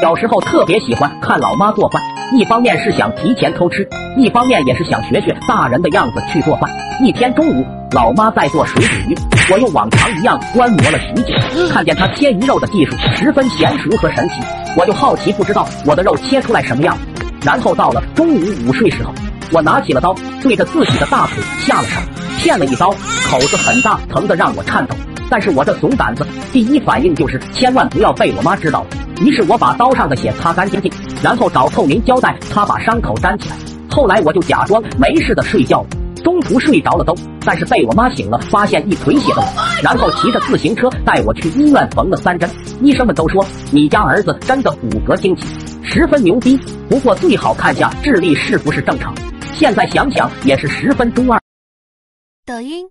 小时候特别喜欢看老妈做饭，一方面是想提前偷吃，一方面也是想学学大人的样子去做饭。一天中午，老妈在做水煮鱼，我又往常一样观摩了许久，看见她切鱼肉的技术十分娴熟和神奇，我就好奇，不知道我的肉切出来什么样。然后到了中午午睡时候，我拿起了刀，对着自己的大腿下了手，骗了一刀，口子很大，疼得让我颤抖。但是我这怂胆子，第一反应就是千万不要被我妈知道。于是我把刀上的血擦干净净，然后找透明胶带擦把伤口粘起来。后来我就假装没事的睡觉了，中途睡着了都，但是被我妈醒了，发现一腿血的我，然后骑着自行车带我去医院缝了三针。医生们都说你家儿子真的骨骼惊奇，十分牛逼。不过最好看下智力是不是正常。现在想想也是十分中二。抖音。